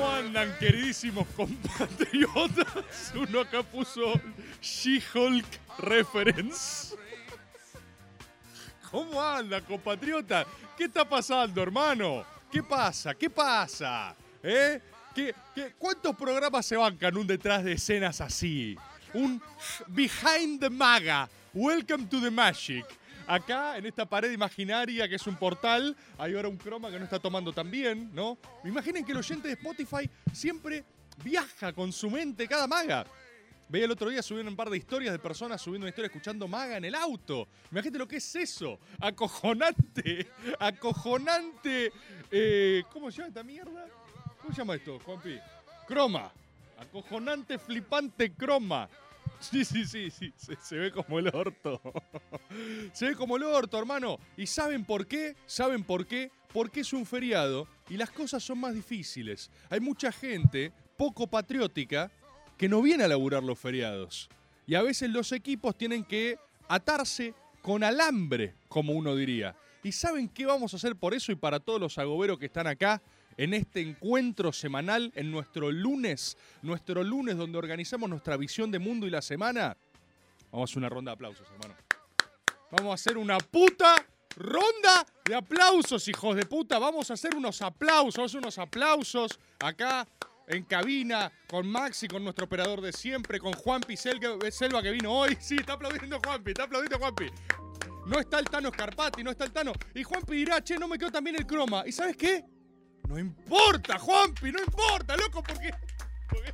¿Cómo andan, queridísimos compatriotas? Uno acá puso She-Hulk Reference. ¿Cómo anda, compatriota? ¿Qué está pasando, hermano? ¿Qué pasa? ¿Qué pasa? ¿Eh? ¿Qué, cuántos programas se bancan un detrás de escenas así? Un Behind the Maga. Welcome to the Magic. Acá, en esta pared imaginaria que es un portal, hay ahora un croma que no está tomando tan bien, ¿no? Imaginen que el oyente de Spotify siempre viaja con su mente cada maga. Veía el otro día subiendo un par de historias de personas subiendo una historia escuchando maga en el auto. Imagínate lo que es eso. Acojonante. Acojonante. eh, ¿Cómo se llama esta mierda? ¿Cómo se llama esto, Juanpi? Croma. Acojonante, flipante croma. Sí, sí, sí, sí. Se, se ve como el orto. Se ve como el orto, hermano. ¿Y saben por qué? ¿Saben por qué? Porque es un feriado y las cosas son más difíciles. Hay mucha gente poco patriótica que no viene a laburar los feriados. Y a veces los equipos tienen que atarse con alambre, como uno diría. ¿Y saben qué vamos a hacer por eso y para todos los agoberos que están acá? En este encuentro semanal, en nuestro lunes, nuestro lunes donde organizamos nuestra visión de mundo y la semana, vamos a hacer una ronda de aplausos, hermano. Vamos a hacer una puta ronda de aplausos, hijos de puta. Vamos a hacer unos aplausos, unos aplausos acá en cabina con Maxi, con nuestro operador de siempre, con Juanpi Selga- Selva que vino hoy. Sí, está aplaudiendo Juanpi, está aplaudiendo Juanpi. No está el Tano Scarpati, no está el Tano. Y Juanpi dirá, che, no me quedó también el croma. ¿Y sabes qué? No importa, Juanpi, no importa, loco, porque.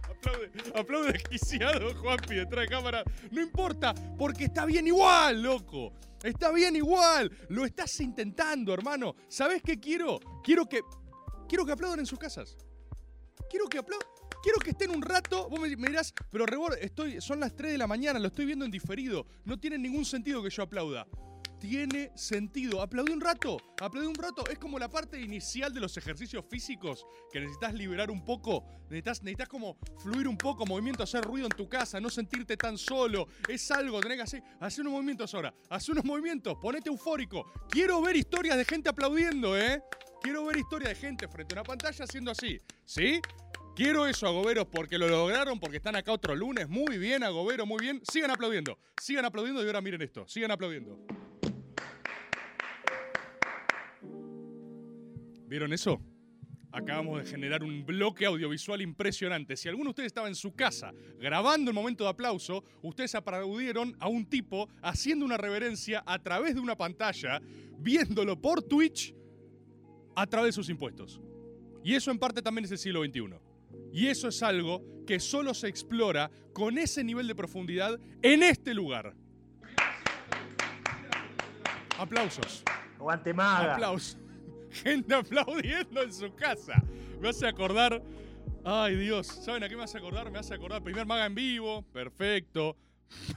Aplaude, aplaude Juanpi, detrás de cámara. No importa, porque está bien igual, loco. Está bien igual. Lo estás intentando, hermano. ¿Sabes qué quiero? Quiero que. Quiero que aplaudan en sus casas. Quiero que aplaudan. Quiero que estén un rato. Vos me, dirás, pero Rebor, estoy, son las 3 de la mañana, lo estoy viendo en diferido. No tiene ningún sentido que yo aplauda. Tiene sentido. Aplaudí un rato. Aplaudí un rato. Es como la parte inicial de los ejercicios físicos que necesitas liberar un poco. Necesitas, necesitas como fluir un poco, movimiento, hacer ruido en tu casa, no sentirte tan solo. Es algo, tenés que hacer. Hacer unos movimientos ahora. Haz unos movimientos. Ponete eufórico. Quiero ver historias de gente aplaudiendo, ¿eh? Quiero ver historias de gente frente a una pantalla haciendo así. ¿Sí? Quiero eso, Agoberos, porque lo lograron, porque están acá otro lunes. Muy bien, Agobero, muy bien. Sigan aplaudiendo. Sigan aplaudiendo y ahora miren esto. Sigan aplaudiendo. ¿Vieron eso? Acabamos de generar un bloque audiovisual impresionante. Si alguno de ustedes estaba en su casa grabando el momento de aplauso, ustedes aplaudieron a un tipo haciendo una reverencia a través de una pantalla, viéndolo por Twitch a través de sus impuestos. Y eso en parte también es el siglo XXI. Y eso es algo que solo se explora con ese nivel de profundidad en este lugar. Aplausos. Aplausos. Gente aplaudiendo en su casa. Me hace acordar. Ay, Dios. ¿Saben a qué me hace acordar? Me hace acordar. Primer maga en vivo. Perfecto.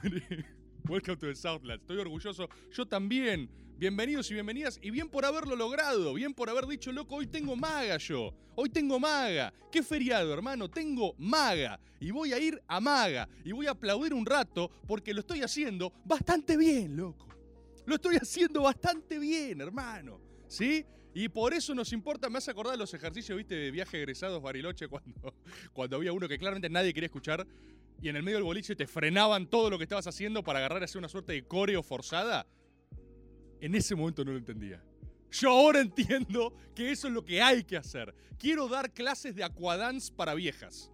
Welcome to the Southland. Estoy orgulloso. Yo también. Bienvenidos y bienvenidas. Y bien por haberlo logrado. Bien por haber dicho, loco, hoy tengo maga yo. Hoy tengo maga. Qué feriado, hermano. Tengo maga. Y voy a ir a maga. Y voy a aplaudir un rato porque lo estoy haciendo bastante bien, loco. Lo estoy haciendo bastante bien, hermano. ¿Sí? Y por eso nos importa, me hace acordar de los ejercicios, viste, de viaje egresados Bariloche, cuando, cuando había uno que claramente nadie quería escuchar y en el medio del boliche te frenaban todo lo que estabas haciendo para agarrar y hacer una suerte de coreo forzada. En ese momento no lo entendía. Yo ahora entiendo que eso es lo que hay que hacer. Quiero dar clases de aquadance para viejas.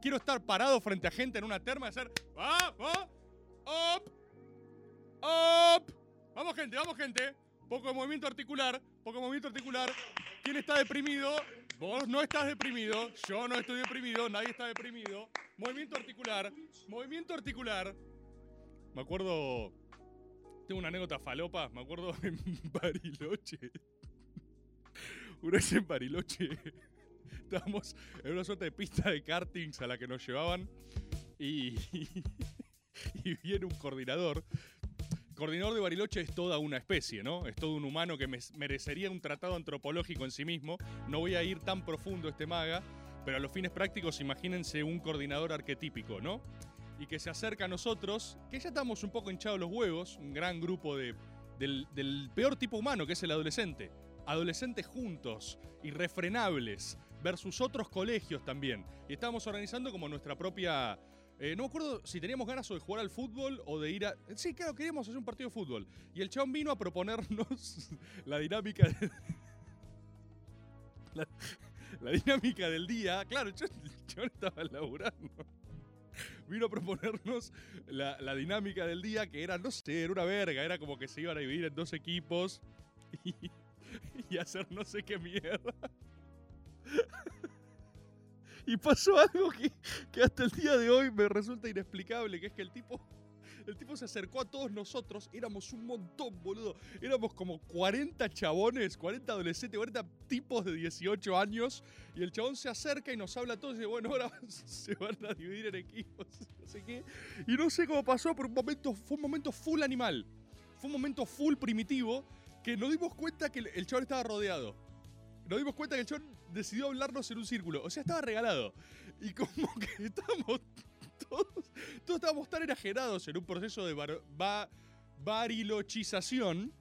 quiero estar parado frente a gente en una terma y hacer. ¡Ah! ¡Ah! ¡Up! ¡Up! Vamos, gente, vamos, gente. Poco de movimiento articular, poco de movimiento articular. ¿Quién está deprimido? Vos no estás deprimido, yo no estoy deprimido, nadie está deprimido. Movimiento articular, movimiento articular. Me acuerdo. Tengo una anécdota falopa. Me acuerdo en Bariloche. Una vez en Bariloche. Estábamos en una suerte de pista de kartings a la que nos llevaban. Y. Y viene un coordinador. Coordinador de Bariloche es toda una especie, ¿no? Es todo un humano que me- merecería un tratado antropológico en sí mismo. No voy a ir tan profundo este maga, pero a los fines prácticos imagínense un coordinador arquetípico, ¿no? y que se acerca a nosotros, que ya estamos un poco hinchados los huevos, un gran grupo de, del, del peor tipo humano, que es el adolescente. Adolescentes juntos, irrefrenables, versus otros colegios también. Y estábamos organizando como nuestra propia... eh, no me acuerdo si teníamos ganas o de jugar al fútbol o de ir a... Sí, claro, queríamos hacer un partido de fútbol. Y el chabón vino a proponernos la dinámica la dinámica del día. Claro, yo, yo estaba laburando vino a proponernos la, la dinámica del día, que era, no sé, era una verga, era como que se iban a dividir en dos equipos y, y hacer no sé qué mierda. Y pasó algo que, que hasta el día de hoy me resulta inexplicable, que es que el tipo... El tipo se acercó a todos nosotros, éramos un montón, boludo. Éramos como 40 chabones, 40 adolescentes, 40 tipos de 18 años. Y el chabón se acerca y nos habla a todos y dice, bueno, ahora se van a dividir en equipos, no sé qué. Y no sé cómo pasó, pero un momento, fue un momento full animal. Fue un momento full primitivo que nos dimos cuenta que el, chabón estaba rodeado. Nos dimos cuenta que el chabón decidió hablarnos en un círculo. O sea, estaba regalado. Y como que estábamos todos, estábamos tan enajenados en un proceso de bar- ba- barilochización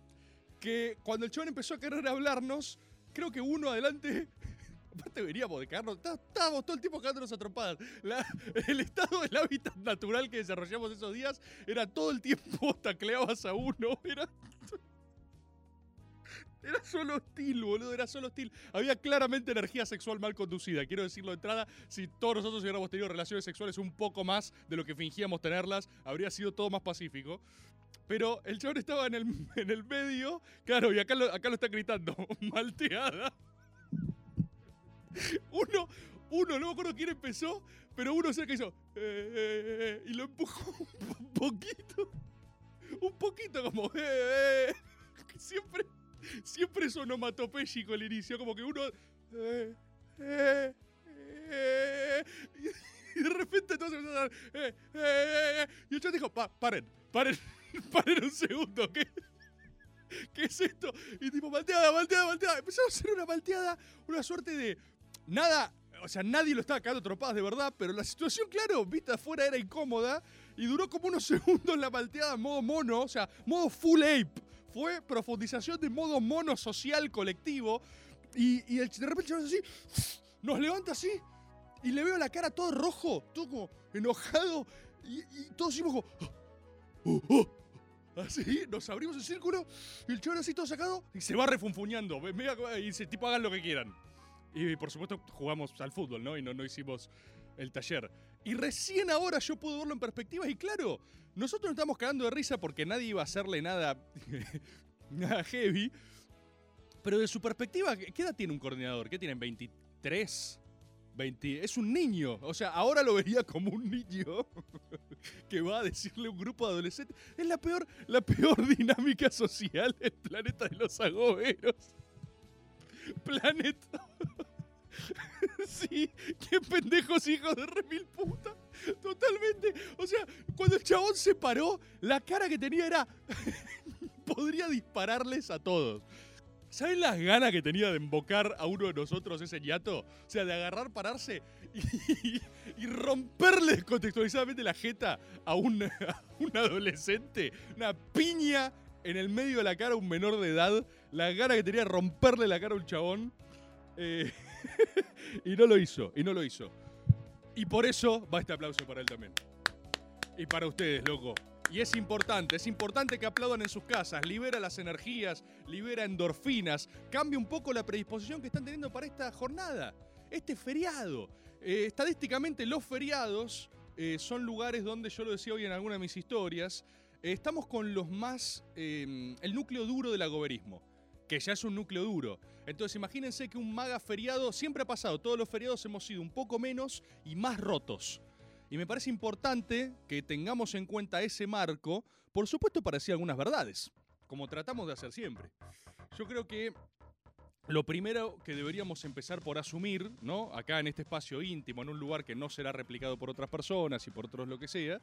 que cuando el chabón empezó a querer hablarnos, creo que uno adelante. Aparte veníamos de cagarnos, tá- estábamos todo el tiempo cagándonos a trompadas. La- el estado del hábitat natural que desarrollamos esos días era todo el tiempo tacleabas a uno, era... Era solo hostil, boludo, era solo hostil. Había claramente energía sexual mal conducida, quiero decirlo de entrada. Si todos nosotros hubiéramos tenido relaciones sexuales un poco más de lo que fingíamos tenerlas, habría sido todo más pacífico. Pero el chabón estaba en el, en el medio, claro, y acá lo, acá lo está gritando, malteada. Uno, uno, no me acuerdo quién empezó, pero uno cerca hizo, "Eh, eh, eh", y lo empujó un poquito. Un poquito como, siempre, siempre es onomatopéyico el inicio, como que uno, "Eh, eh, eh", y de repente todos empezaron a dar, y el chabón dijo, "Pa- paren, paren, paren un segundo, ¿qué? ¿Qué es esto? Y tipo, malteada, malteada, malteada. Empezamos a hacer una malteada, una suerte de. Nada. O sea, nadie lo estaba cagando a trompadas de verdad, pero la situación, claro, vista afuera era incómoda y duró como unos segundos la malteada modo mono, o sea, modo full ape. Fue profundización de modo mono social colectivo y, y el, de repente el chabón así, nos levanta así y le veo la cara todo rojo, todo como enojado y, y todos hicimos como. "Oh, oh". Así, nos abrimos el círculo y el chabón así todo sacado y se va refunfuñando. Y dice, tipo, hagan lo que quieran. Y por supuesto jugamos al fútbol, ¿no? Y no, no hicimos el taller. Y recién ahora yo puedo verlo en perspectiva y claro, nosotros nos estamos cagando de risa porque nadie iba a hacerle nada, nada heavy. Pero de su perspectiva, ¿qué edad tiene un coordinador? ¿Qué tienen? ¿23? 20, es un niño, o sea, ahora lo vería como un niño que va a decirle a un grupo de adolescentes. Es la peor, la peor dinámica social del planeta de los agoberos. Planeta. sí, qué pendejos hijos de remil puta. Totalmente. O sea, cuando el chabón se paró, la cara que tenía era. Podría dispararles a todos. ¿Saben las ganas que tenía de embocar a uno de nosotros ese ñato? O sea, de agarrar, pararse y, y romperle descontextualizadamente la jeta a un, a un adolescente. Una piña en el medio de la cara a un menor de edad. La gana que tenía de romperle la cara a un chabón. Eh, y no lo hizo, y no lo hizo. Y por eso va este aplauso para él también. Y para ustedes, loco. Y es importante, es importante que aplaudan en sus casas, libera las energías, libera endorfinas, cambia un poco la predisposición que están teniendo para esta jornada, este feriado. Eh, estadísticamente, los feriados eh, son lugares donde, yo lo decía hoy en alguna de mis historias, eh, estamos con los más. el núcleo duro del agoberismo. Que ya es un núcleo duro. Entonces, imagínense que un maga feriado siempre ha pasado. Todos los feriados hemos sido un poco menos y más rotos. Y me parece importante que tengamos en cuenta ese marco, por supuesto, para decir algunas verdades, como tratamos de hacer siempre. Yo creo que lo primero que deberíamos empezar por asumir, ¿no? Acá en este espacio íntimo, en un lugar que no será replicado por otras personas y por otros lo que sea,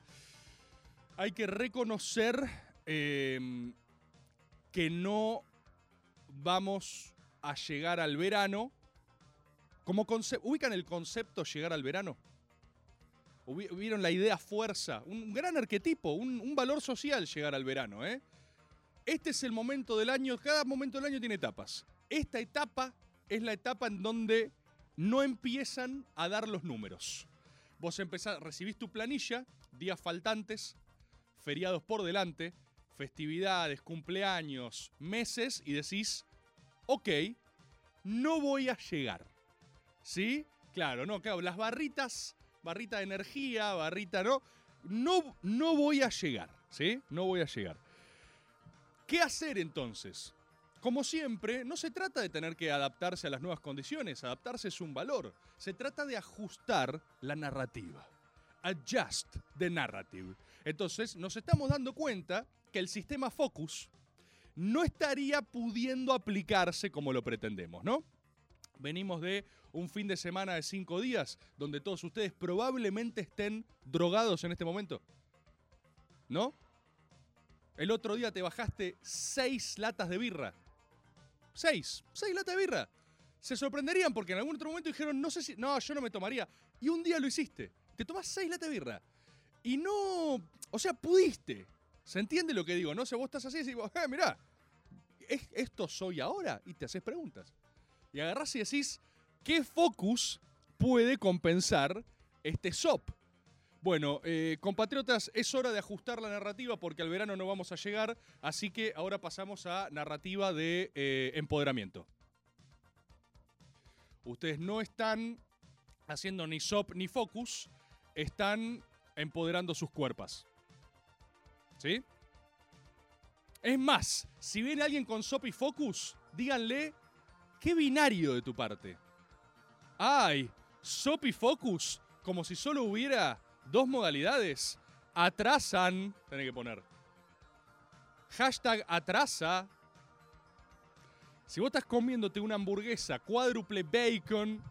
hay que reconocer eh, que no vamos a llegar al verano. Como ¿Ubican el concepto llegar al verano? ¿Vieron la idea fuerza? Un gran arquetipo, un, un valor social llegar al verano, ¿eh? Este es el momento del año, cada momento del año tiene etapas. Esta etapa es la etapa en donde no empiezan a dar los números. Vos empezás, recibís tu planilla, días faltantes, feriados por delante, festividades, cumpleaños, meses y decís, ok, no voy a llegar. ¿Sí? Claro, no, claro, las barritas, barrita de energía, barrita, no, no, no voy a llegar, ¿sí? No voy a llegar. ¿Qué hacer entonces? Como siempre, no se trata de tener que adaptarse a las nuevas condiciones, adaptarse es un valor. Se trata de ajustar la narrativa. Adjust the narrative. Entonces, nos estamos dando cuenta que el sistema Focus no estaría pudiendo aplicarse como lo pretendemos, ¿no? Venimos de un fin de semana de cinco días donde todos ustedes probablemente estén drogados en este momento. ¿No? El otro día te bajaste seis latas de birra. Seis. Seis latas de birra. Se sorprenderían porque en algún otro momento dijeron, no sé si. No, yo no me tomaría. Y un día lo hiciste. Te tomas seis latas de birra. Y no. O sea, pudiste. ¿Se entiende lo que digo? No sé, vos estás así y decís, eh, mirá, ¿es- ¿esto soy ahora? Y te haces preguntas. Y agarrás y decís, ¿qué focus puede compensar este SOP? Bueno, eh, compatriotas, es hora de ajustar la narrativa porque al verano no vamos a llegar, así que ahora pasamos a narrativa de eh, empoderamiento. Ustedes no están haciendo ni SOP ni focus, están empoderando sus cuerpos. ¿Sí? Es más, si viene alguien con SOP y focus, díganle, qué binario de tu parte. ¡Ay! SOP y focus, como si solo hubiera dos modalidades. Atrasan, tenés que poner. Hashtag atrasa. Si vos estás comiéndote una hamburguesa cuádruple bacon,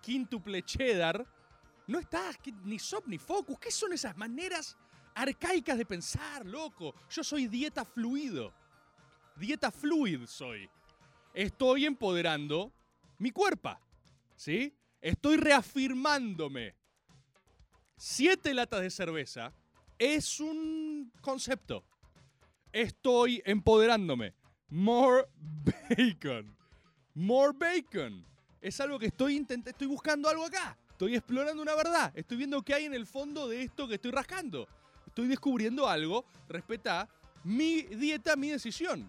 quíntuple cheddar, no estás ni SOP ni focus. ¿Qué son esas maneras arcaicas de pensar, loco? Yo soy dieta fluido. Dieta fluid soy. Estoy empoderando mi cuerpo. ¿Sí? Estoy reafirmándome. Siete latas de cerveza es un concepto. Estoy empoderándome. More bacon. More bacon. Es algo que estoy intentando, estoy buscando algo acá. Estoy explorando una verdad. Estoy viendo qué hay en el fondo de esto que estoy rascando. Estoy descubriendo algo. Respeta mi dieta, mi decisión.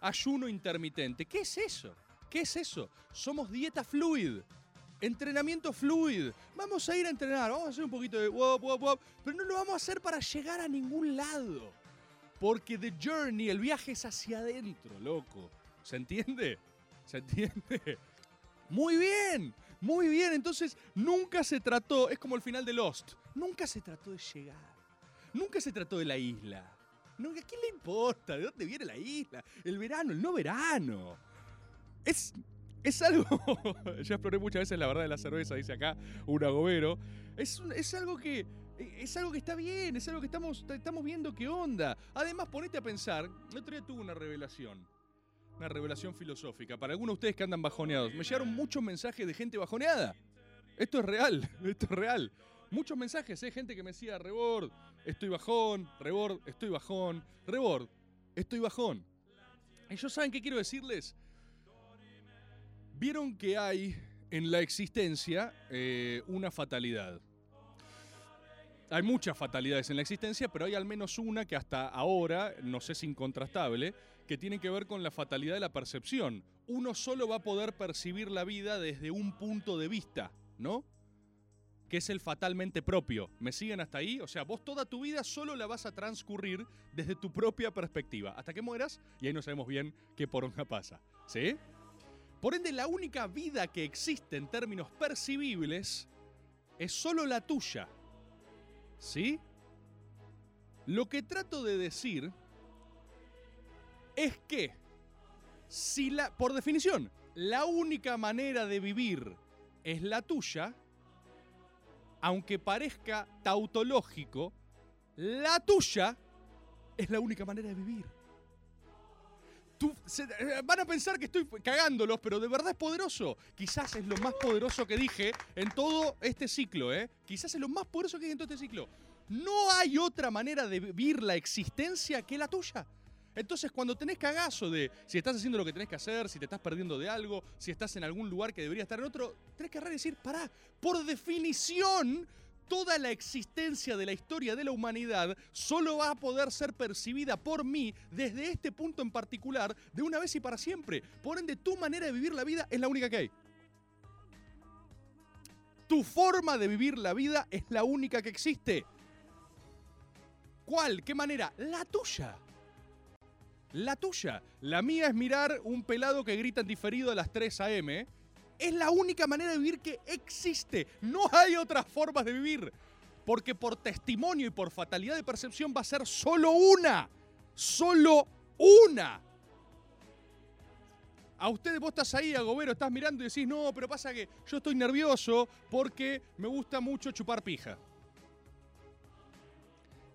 Ayuno intermitente. ¿Qué es eso? ¿Qué es eso? Somos dieta fluid. Entrenamiento fluid. Vamos a ir a entrenar, vamos a hacer un poquito de wop, wop, wop, pero no lo vamos a hacer para llegar a ningún lado. Porque the journey, el viaje es hacia adentro, loco. ¿Se entiende? ¿Se entiende? Muy bien, muy bien. Entonces, nunca se trató, es como el final de Lost, nunca se trató de llegar. Nunca se trató de la isla. ¿A quién le importa? ¿De dónde viene la isla? El verano, el no verano. Es, es algo. ya exploré muchas veces la verdad de la cerveza, dice acá un agobero. Es, es algo que. Es algo que está bien, es algo que estamos, estamos viendo qué onda. Además, ponete a pensar. El otro día tuve una revelación. Una revelación filosófica. Para algunos de ustedes que andan bajoneados. Me llegaron muchos mensajes de gente bajoneada. Esto es real, esto es real. Muchos mensajes, ¿eh? gente que me decía, Rebord, estoy bajón, Rebord, estoy bajón, Rebord, estoy bajón. Yo saben qué quiero decirles. Vieron que hay en la existencia eh, una fatalidad. Hay muchas fatalidades en la existencia, pero hay al menos una que hasta ahora nos es incontrastable, que tiene que ver con la fatalidad de la percepción. Uno solo va a poder percibir la vida desde un punto de vista, ¿no? Que es el fatalmente propio. ¿Me siguen hasta ahí? O sea, vos toda tu vida solo la vas a transcurrir desde tu propia perspectiva, hasta que mueras y ahí no sabemos bien qué poronga pasa. ¿Sí? Por ende, la única vida que existe en términos percibibles es solo la tuya. ¿Sí? Lo que trato de decir es que, si la, por definición, la única manera de vivir es la tuya, aunque parezca tautológico, la tuya es la única manera de vivir. Tú- se- eh, van a pensar que estoy cagándolos, pero de verdad es poderoso. Quizás es lo más poderoso que dije en todo este ciclo, ¿eh? Quizás es lo más poderoso que dije en todo este ciclo. No hay otra manera de vivir la existencia que la tuya. Entonces, cuando tenés cagazo de si estás haciendo lo que tenés que hacer, si te estás perdiendo de algo, si estás en algún lugar que debería estar en otro, tenés que decir, pará, por definición, toda la existencia de la historia de la humanidad solo va a poder ser percibida por mí desde este punto en particular, de una vez y para siempre. Por ende, tu manera de vivir la vida es la única que hay. Tu forma de vivir la vida es la única que existe. ¿Cuál? ¿Qué manera? La tuya. La tuya. La mía es mirar un pelado que grita en diferido a las 3 a.m. Es la única manera de vivir que existe. No hay otras formas de vivir. Porque por testimonio y por fatalidad de percepción va a ser solo una. Solo una. A ustedes vos estás ahí, Agobero, estás mirando y decís, no, pero pasa que yo estoy nervioso porque me gusta mucho chupar pija.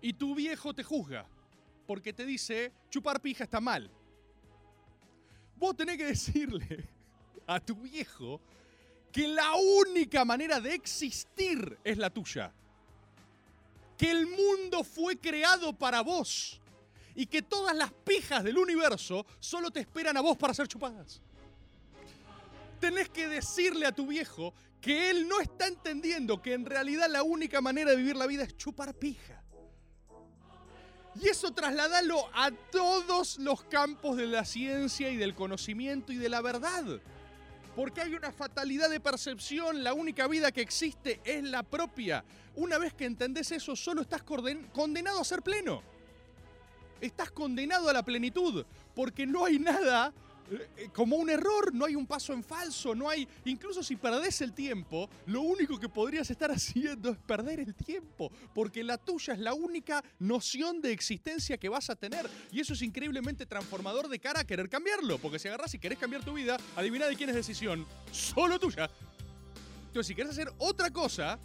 Y tu viejo te juzga porque te dice, chupar pija está mal. Vos tenés que decirle a tu viejo que la única manera de existir es la tuya. Que el mundo fue creado para vos. Y que todas las pijas del universo solo te esperan a vos para ser chupadas. Tenés que decirle a tu viejo que él no está entendiendo que en realidad la única manera de vivir la vida es chupar pija. Y eso trasladalo a todos los campos de la ciencia y del conocimiento y de la verdad. Porque hay una fatalidad de percepción, la única vida que existe es la propia. Una vez que entendés eso, solo estás condenado a ser pleno. Estás condenado a la plenitud, porque no hay nada como un error, no hay un paso en falso, no hay, incluso si perdés el tiempo, lo único que podrías estar haciendo es perder el tiempo, porque la tuya es la única noción de existencia que vas a tener, y eso es increíblemente transformador de cara a querer cambiarlo, porque si agarrás y querés cambiar tu vida, adivina de quién es decisión, solo tuya. Entonces, si querés hacer otra cosa,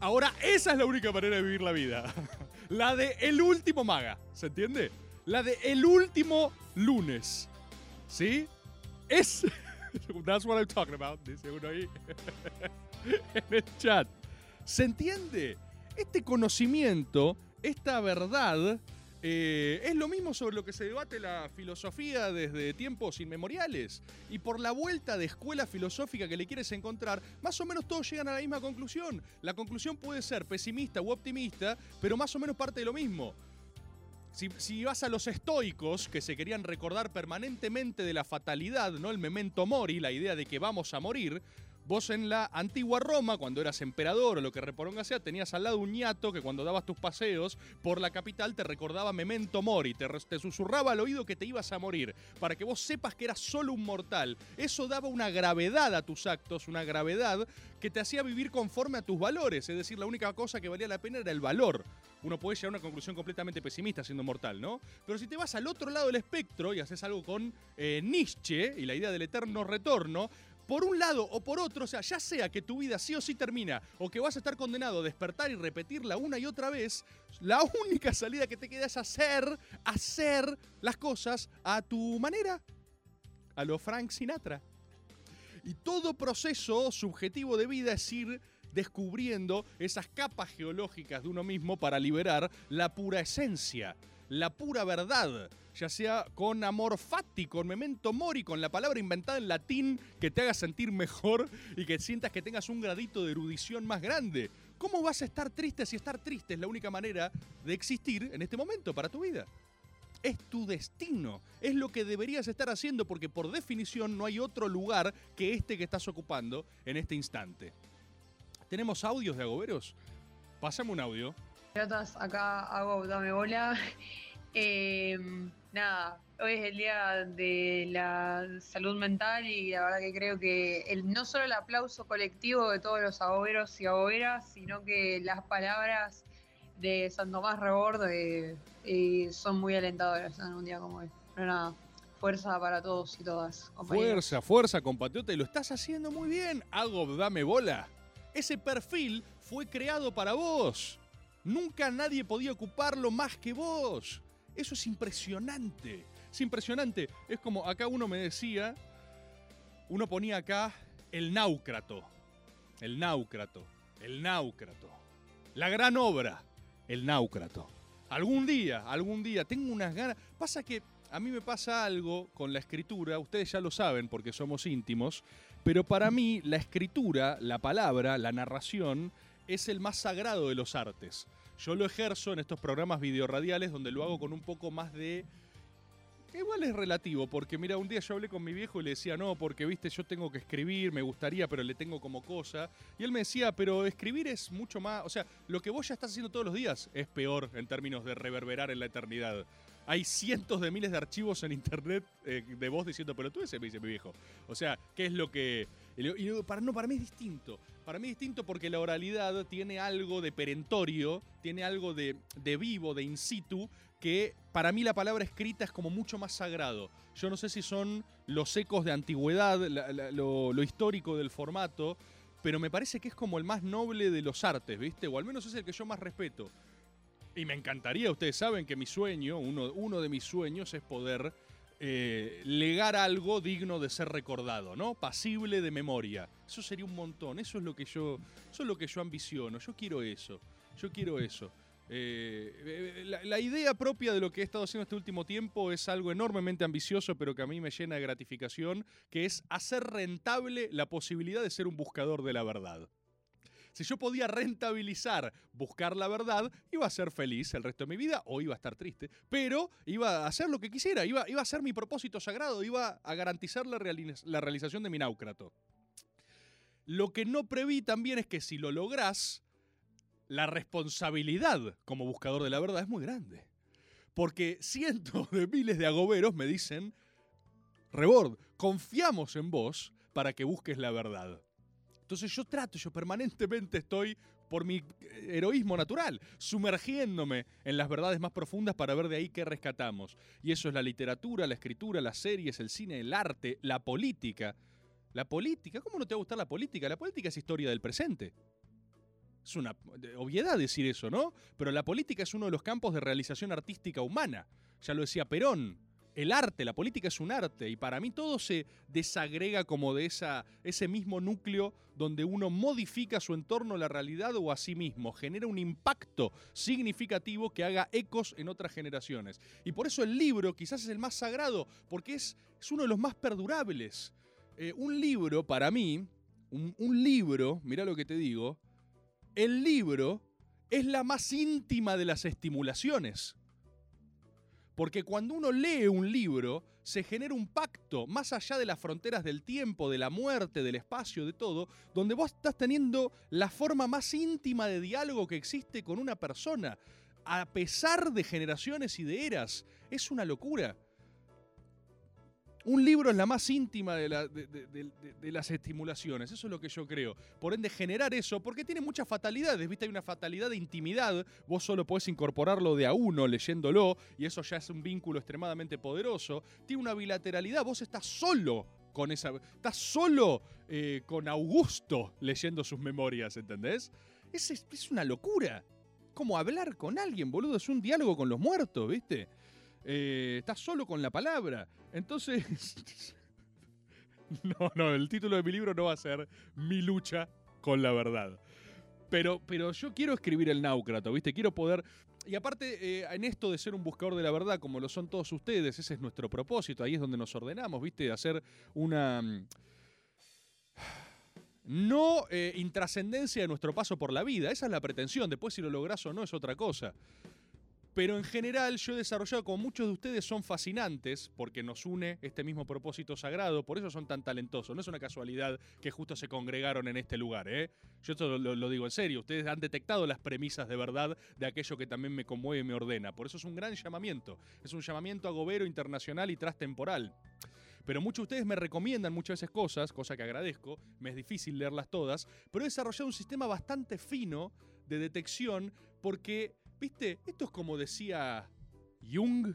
ahora esa es la única manera de vivir la vida. La de el último maga, ¿se entiende? La de el último lunes. ¿Sí? Es. That's what I'm talking about, dice uno ahí en el chat. ¿Se entiende? Este conocimiento, esta verdad, eh, es lo mismo sobre lo que se debate la filosofía desde tiempos inmemoriales. Y por la vuelta de escuela filosófica que le quieres encontrar, más o menos todos llegan a la misma conclusión. La conclusión puede ser pesimista u optimista, pero más o menos parte de lo mismo. Si, si vas a los estoicos, que se querían recordar permanentemente de la fatalidad, ¿no? El memento mori, la idea de que vamos a morir. Vos en la antigua Roma, cuando eras emperador o lo que reporonga sea, tenías al lado un ñato que cuando dabas tus paseos por la capital te recordaba memento mori, te, susurraba al oído que te ibas a morir, para que vos sepas que eras solo un mortal. Eso daba una gravedad a tus actos, una gravedad que te hacía vivir conforme a tus valores, es decir, la única cosa que valía la pena era el valor. Uno puede llegar a una conclusión completamente pesimista siendo mortal, ¿no? Pero si te vas al otro lado del espectro y haces algo con eh, Nietzsche y la idea del eterno retorno, por un lado o por otro, o sea, ya sea que tu vida sí o sí termina o que vas a estar condenado a despertar y repetirla una y otra vez, la única salida que te queda es hacer, hacer las cosas a tu manera, a lo Frank Sinatra. Y todo proceso subjetivo de vida es ir descubriendo esas capas geológicas de uno mismo para liberar la pura esencia, la pura verdad, ya sea con amor fati, con memento mori, con la palabra inventada en latín que te haga sentir mejor y que sientas que tengas un gradito de erudición más grande. ¿Cómo vas a estar triste si estar triste es la única manera de existir en este momento para tu vida? es tu destino, es lo que deberías estar haciendo porque por definición no hay otro lugar que este que estás ocupando en este instante. ¿Tenemos audios de agoberos? Pásame un audio. Pelotas, acá hago Dame Bola. Eh, nada, hoy es el día de la salud mental y la verdad que creo que el, no solo el aplauso colectivo de todos los agoberos y agoberas, sino que las palabras de San Tomás Rebord son muy alentadoras en un día como hoy. Pero nada, fuerza para todos y todas. compañeros. Fuerza, fuerza, compatriota, y lo estás haciendo muy bien. Hago, dame bola. Ese perfil fue creado para vos. Nunca nadie podía ocuparlo más que vos. Eso es impresionante. Es impresionante. Es como acá uno me decía, uno ponía acá el náucrato. El náucrato. El náucrato. La gran obra. El náucrato. Algún día, algún día, tengo unas ganas. Pasa que a mí me pasa algo con la escritura, ustedes ya lo saben porque somos íntimos, pero para mí la escritura, la palabra, la narración, es el más sagrado de los artes. Yo lo ejerzo en estos programas videoradiales donde lo hago con un poco más de... Igual es relativo, porque mira, un día yo hablé con mi viejo y le decía, no, porque viste, yo tengo que escribir, me gustaría, pero le tengo como cosa. Y él me decía, pero escribir es mucho más, o sea, lo que vos ya estás haciendo todos los días es peor en términos de reverberar en la eternidad. Hay cientos de miles de archivos en internet eh, de vos diciendo, pero tú ese me dice mi viejo. O sea, ¿qué es lo que...? Y para, no, para mí es distinto. Para mí es distinto porque la oralidad tiene algo de perentorio, tiene algo de, de vivo, de in situ, que para mí la palabra escrita es como mucho más sagrado. Yo no sé si son los ecos de antigüedad, lo, lo histórico del formato, pero me parece que es como el más noble de los artes, ¿viste? O al menos es el que yo más respeto. Y me encantaría, ustedes saben que mi sueño, uno, uno de mis sueños es poder eh, legar algo digno de ser recordado, ¿no? Pasible de memoria. Eso sería un montón, eso es lo que yo, eso es lo que yo ambiciono, yo quiero eso, yo quiero eso. Eh, eh, la, idea propia de lo que he estado haciendo este último tiempo es algo enormemente ambicioso, pero que a mí me llena de gratificación, que es hacer rentable la posibilidad de ser un buscador de la verdad. Si yo podía rentabilizar buscar la verdad, iba a ser feliz el resto de mi vida o iba a estar triste, pero iba a hacer lo que quisiera, iba, iba a ser mi propósito sagrado, iba a garantizar la, la realización de mi náucrato. Lo que no preví también es que si lo lográs, la responsabilidad como buscador de la verdad es muy grande. Porque cientos de miles de agoberos me dicen, Rebord, confiamos en vos para que busques la verdad. Entonces yo trato, yo permanentemente estoy, por mi eh, heroísmo natural, sumergiéndome en las verdades más profundas para ver de ahí qué rescatamos. Y eso es la literatura, la escritura, las series, el cine, el arte, la política. La política, ¿cómo no te va a gustar la política? La política es historia del presente. Es una obviedad decir eso, ¿no? Pero la política es uno de los campos de realización artística humana. Ya lo decía Perón. El arte, la política es un arte y para mí todo se desagrega como de esa, ese mismo núcleo donde uno modifica su entorno, la realidad o a sí mismo, genera un impacto significativo que haga ecos en otras generaciones. Y por eso el libro quizás es el más sagrado, porque es, es uno de los más perdurables. Eh, un libro, para mí, un, un libro, mira lo que te digo, el libro es la más íntima de las estimulaciones. Porque cuando uno lee un libro, se genera un pacto más allá de las fronteras del tiempo, de la muerte, del espacio, de todo, donde vos estás teniendo la forma más íntima de diálogo que existe con una persona, a pesar de generaciones y de eras. Es una locura. Un libro es la más íntima de, la- de- de- de- de- de las estimulaciones, eso es lo que yo creo. Por ende, generar eso, porque tiene muchas fatalidades, ¿viste? Hay una fatalidad de intimidad, vos solo podés incorporarlo de a uno leyéndolo, y eso ya es un vínculo extremadamente poderoso. Tiene una bilateralidad, vos estás solo con esa. Estás solo eh, con Augusto leyendo sus memorias, ¿entendés? Es, es, es una locura. Como hablar con alguien, boludo, es un diálogo con los muertos, ¿viste? Eh, estás solo con la palabra. Entonces. no, no, el título de mi libro no va a ser Mi lucha con la verdad. Pero, pero yo quiero escribir el náucrato, ¿viste? Quiero poder. Y aparte, eh, en esto de ser un buscador de la verdad, como lo son todos ustedes, ese es nuestro propósito, ahí es donde nos ordenamos, ¿viste? Hacer una. mm, No eh, intrascendencia de nuestro paso por la vida, esa es la pretensión, después si lo lográs o no es otra cosa. Pero en general yo he desarrollado, como muchos de ustedes son fascinantes, porque nos une este mismo propósito sagrado, por eso son tan talentosos. No es una casualidad que justo se congregaron en este lugar. ¿eh? Yo esto lo, digo en serio, ustedes han detectado las premisas de verdad de aquello que también me conmueve y me ordena. Por eso es un gran llamamiento. Es un llamamiento agobero, internacional y trastemporal. Pero muchos de ustedes me recomiendan muchas veces cosas, cosa que agradezco, me es difícil leerlas todas, pero he desarrollado un sistema bastante fino de detección porque, viste, esto es como decía Jung.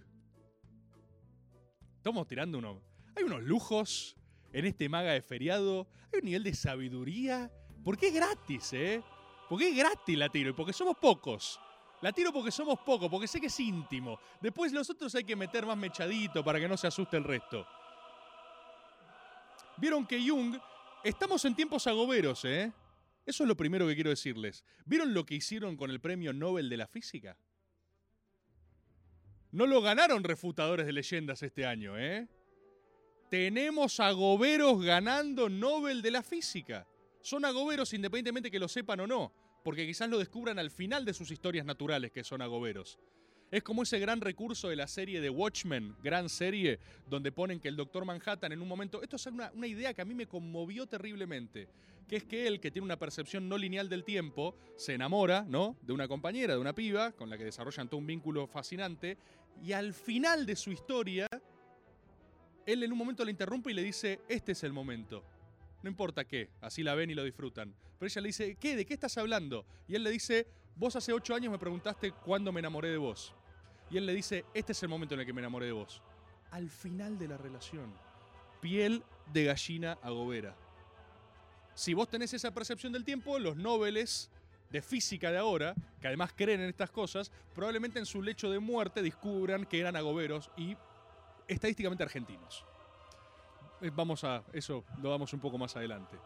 Estamos tirando uno. Hay unos lujos en este maga de feriado, hay un nivel de sabiduría, porque es gratis, ¿eh? Porque es gratis la tiro y porque somos pocos. La tiro porque somos pocos, porque sé que es íntimo. Después los otros hay que meter más mechadito para que no se asuste el resto. Vieron que Jung, estamos en tiempos agoberos, ¿eh? Eso es lo primero que quiero decirles. ¿Vieron lo que hicieron con el premio Nobel de la Física? No lo ganaron refutadores de leyendas este año, ¿eh? Tenemos agoberos ganando Nobel de la Física. Son agoberos independientemente que lo sepan o no, porque quizás lo descubran al final de sus historias naturales que son agoberos. Es como ese gran recurso de la serie de Watchmen, gran serie, donde ponen que el Doctor Manhattan en un momento. Esto es una, una, idea que a mí me conmovió terriblemente. Que es que él, que tiene una percepción no lineal del tiempo, se enamora, ¿no? De una compañera, de una piba, con la que desarrollan todo un vínculo fascinante. Y al final de su historia, él en un momento la interrumpe y le dice: Este es el momento. No importa qué, así la ven y lo disfrutan. Pero ella le dice, ¿qué? ¿De qué estás hablando? Y él le dice, vos hace ocho años me preguntaste cuándo me enamoré de vos. Y él le dice, este es el momento en el que me enamoré de vos. Al final de la relación. Piel de gallina agobera. Si vos tenés esa percepción del tiempo, los nobles de física de ahora, que además creen en estas cosas, probablemente en su lecho de muerte descubran que eran agoberos y estadísticamente argentinos. Vamos a eso, lo damos un poco más adelante.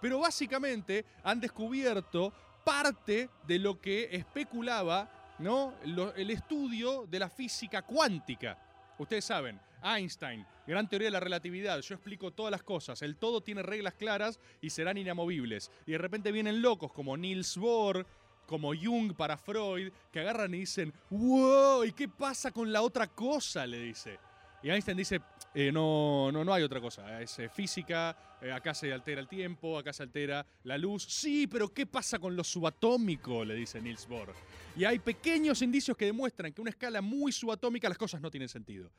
Pero básicamente han descubierto parte de lo que especulaba ¿no? El estudio de la física cuántica. Ustedes saben, Einstein, gran teoría de la relatividad, yo explico todas las cosas, el todo tiene reglas claras y serán inamovibles. Y de repente vienen locos como Niels Bohr, como Jung para Freud, que agarran y dicen, wow, ¿y qué pasa con la otra cosa? Le dice. Y Einstein dice, eh, no, no, no hay otra cosa. Es eh, física, eh, acá se altera el tiempo, acá se altera la luz. Sí, pero ¿qué pasa con lo subatómico? Le dice Niels Bohr. Y hay pequeños indicios que demuestran que a una escala muy subatómica las cosas no tienen sentido.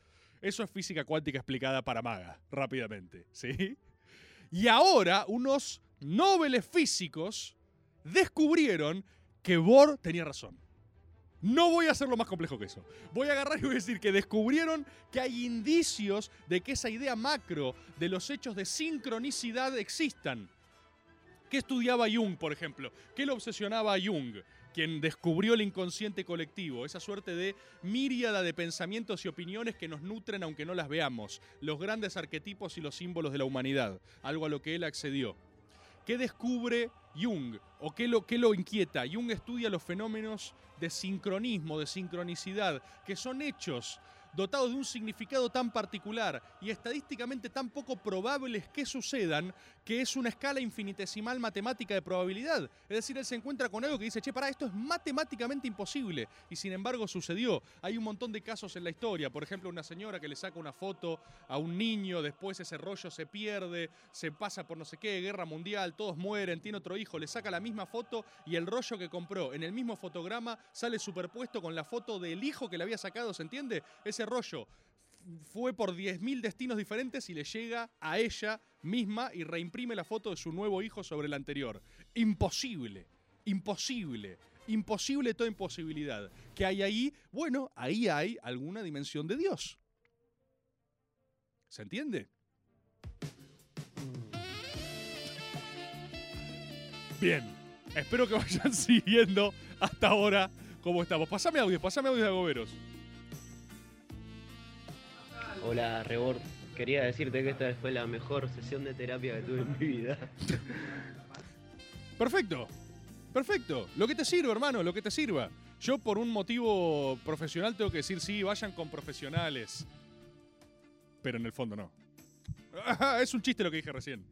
Eso es física cuántica explicada para maga, rápidamente. ¿Sí? Y ahora unos nobles físicos descubrieron que Bohr tenía razón. No voy a hacerlo más complejo que eso. Voy a agarrar y voy a decir que descubrieron que hay indicios de que esa idea macro de los hechos de sincronicidad existan. ¿Qué estudiaba Jung, por ejemplo? ¿Qué le obsesionaba a Jung? Quien descubrió el inconsciente colectivo, esa suerte de míriada de pensamientos y opiniones que nos nutren aunque no las veamos, los grandes arquetipos y los símbolos de la humanidad, algo a lo que él accedió. ¿Qué descubre Jung? ¿O qué lo, qué lo inquieta? Jung estudia los fenómenos de sincronismo, de sincronicidad, que son hechos dotados de un significado tan particular y estadísticamente tan poco probables que sucedan, que es una escala infinitesimal matemática de probabilidad. Es decir, él se encuentra con algo que dice, che, para, esto es matemáticamente imposible. Y sin embargo sucedió. Hay un montón de casos en la historia. Por ejemplo, una señora que le saca una foto a un niño, después ese rollo se pierde, se pasa por no sé qué, guerra mundial, todos mueren, tiene otro hijo, le saca la misma foto y el rollo que compró en el mismo fotograma sale superpuesto con la foto del hijo que le había sacado, ¿se entiende? Rollo fue por 10.000 destinos diferentes y le llega a ella misma y reimprime la foto de su nuevo hijo sobre el anterior. Imposible, imposible, imposible toda imposibilidad. ¿Qué hay ahí? Bueno, ahí hay alguna dimensión de Dios. ¿Se entiende? Bien, espero que vayan siguiendo hasta ahora cómo estamos. Pasame audio, pasame audio de Agoberos. Hola, Rebord. Quería decirte que esta fue la mejor sesión de terapia que tuve en mi vida. Perfecto. Perfecto. Lo que te sirva, hermano, lo que te sirva. Yo por un motivo profesional tengo que decir, sí, vayan con profesionales. Pero en el fondo no. Es un chiste lo que dije recién.